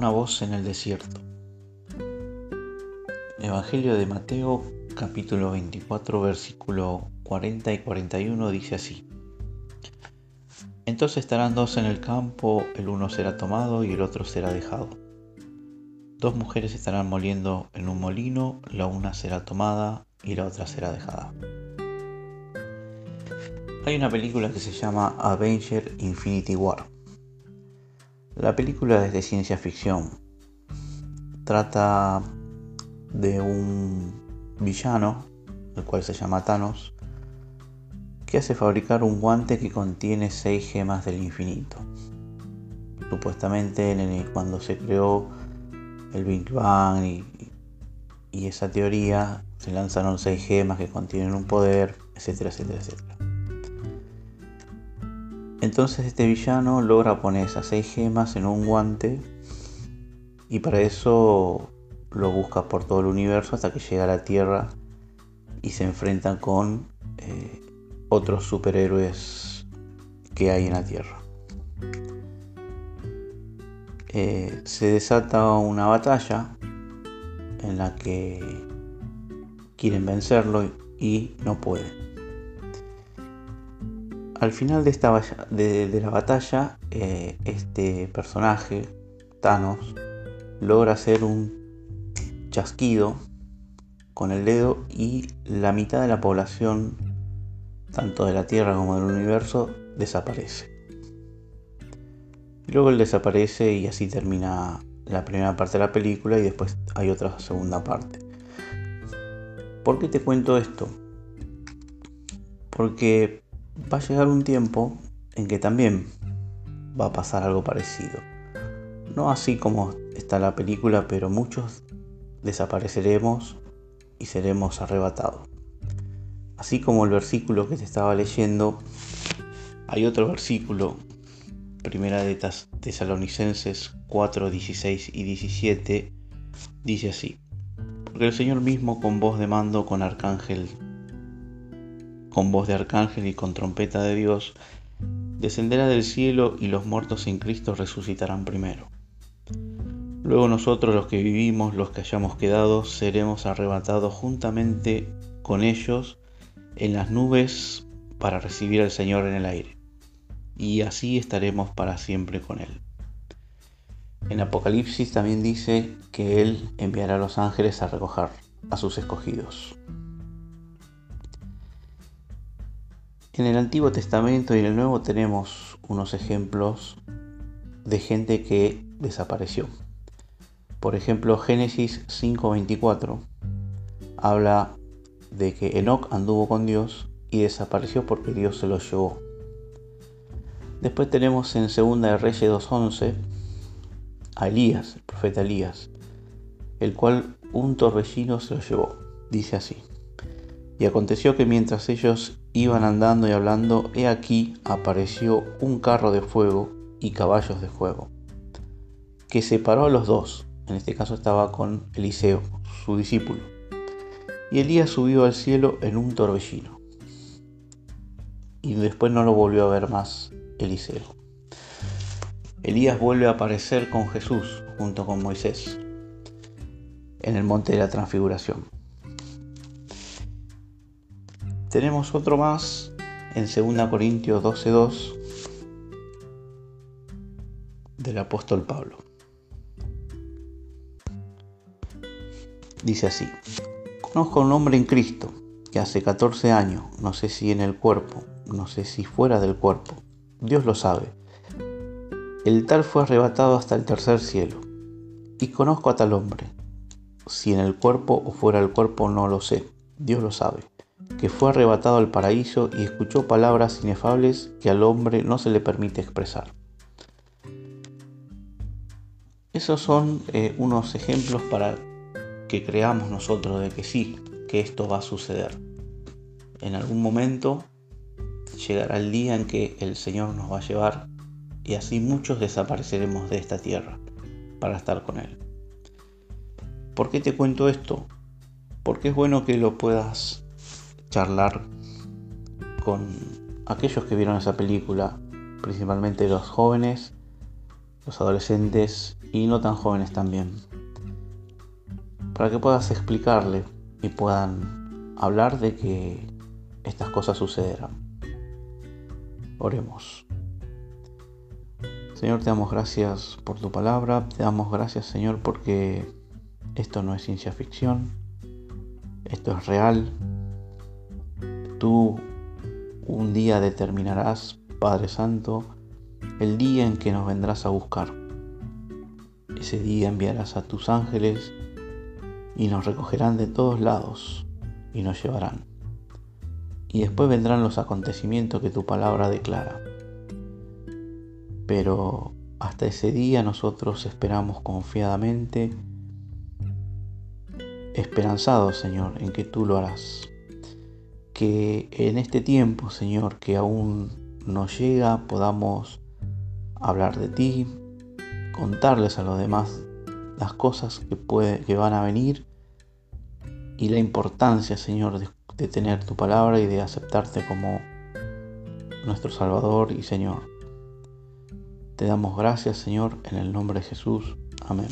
Una voz en el desierto. Evangelio de Mateo capítulo 24 versículo 40 y 41 dice así. Entonces estarán dos en el campo, el uno será tomado y el otro será dejado. Dos mujeres estarán moliendo en un molino, la una será tomada y la otra será dejada. Hay una película que se llama Avenger Infinity War. La película es de ciencia ficción. Trata de un villano, el cual se llama Thanos, que hace fabricar un guante que contiene seis gemas del infinito. Supuestamente cuando se creó el Big Bang y, y esa teoría, se lanzaron seis gemas que contienen un poder, etcétera, etcétera, etcétera. Entonces este villano logra poner esas seis gemas en un guante y para eso lo busca por todo el universo hasta que llega a la Tierra y se enfrenta con eh, otros superhéroes que hay en la Tierra. Eh, se desata una batalla en la que quieren vencerlo y no pueden. Al final de, esta, de, la batalla, eh, este personaje, Thanos, logra hacer un chasquido con el dedo y la mitad de la población, tanto de la Tierra como del universo, desaparece. Luego él desaparece y así termina la primera parte de la película y después hay otra segunda parte. ¿Por qué te cuento esto? Porque va a llegar un tiempo en que también va a pasar algo parecido. No así como está la película, pero muchos desapareceremos y seremos arrebatados. Así como el versículo que te estaba leyendo, hay otro versículo, primera de Tesalonicenses 4, 16 y 17, dice así, porque el Señor mismo con voz de mando, con arcángel con voz de arcángel y con trompeta de Dios, descenderá del cielo y los muertos en Cristo resucitarán primero. Luego nosotros los que vivimos, los que hayamos quedado, seremos arrebatados juntamente con ellos en las nubes para recibir al Señor en el aire. Y así estaremos para siempre con Él. En Apocalipsis también dice que Él enviará a los ángeles a recoger a sus escogidos. En el Antiguo Testamento y en el Nuevo tenemos unos ejemplos de gente que desapareció. Por ejemplo, Génesis 5:24 habla de que Enoch anduvo con Dios y desapareció porque Dios se lo llevó. Después tenemos en 2 de Reyes 2:11 a Elías, el profeta Elías, el cual un torbellino se lo llevó. Dice así. Y aconteció que mientras ellos Iban andando y hablando, he aquí apareció un carro de fuego y caballos de fuego, que separó a los dos, en este caso estaba con Eliseo, su discípulo. Y Elías subió al cielo en un torbellino. Y después no lo volvió a ver más Eliseo. Elías vuelve a aparecer con Jesús junto con Moisés en el monte de la transfiguración. Tenemos otro más en 2 Corintios 12.2 del apóstol Pablo. Dice así, conozco a un hombre en Cristo que hace 14 años, no sé si en el cuerpo, no sé si fuera del cuerpo, Dios lo sabe. El tal fue arrebatado hasta el tercer cielo. Y conozco a tal hombre, si en el cuerpo o fuera del cuerpo no lo sé, Dios lo sabe que fue arrebatado al paraíso y escuchó palabras inefables que al hombre no se le permite expresar. Esos son eh, unos ejemplos para que creamos nosotros de que sí, que esto va a suceder. En algún momento llegará el día en que el Señor nos va a llevar y así muchos desapareceremos de esta tierra para estar con Él. ¿Por qué te cuento esto? Porque es bueno que lo puedas charlar con aquellos que vieron esa película, principalmente los jóvenes, los adolescentes y no tan jóvenes también, para que puedas explicarle y puedan hablar de que estas cosas sucederán. Oremos. Señor, te damos gracias por tu palabra, te damos gracias Señor porque esto no es ciencia ficción, esto es real. Tú un día determinarás, Padre Santo, el día en que nos vendrás a buscar. Ese día enviarás a tus ángeles y nos recogerán de todos lados y nos llevarán. Y después vendrán los acontecimientos que tu palabra declara. Pero hasta ese día nosotros esperamos confiadamente, esperanzados, Señor, en que tú lo harás. Que en este tiempo, Señor, que aún nos llega, podamos hablar de ti, contarles a los demás las cosas que, puede, que van a venir y la importancia, Señor, de, de tener tu palabra y de aceptarte como nuestro Salvador y Señor. Te damos gracias, Señor, en el nombre de Jesús. Amén.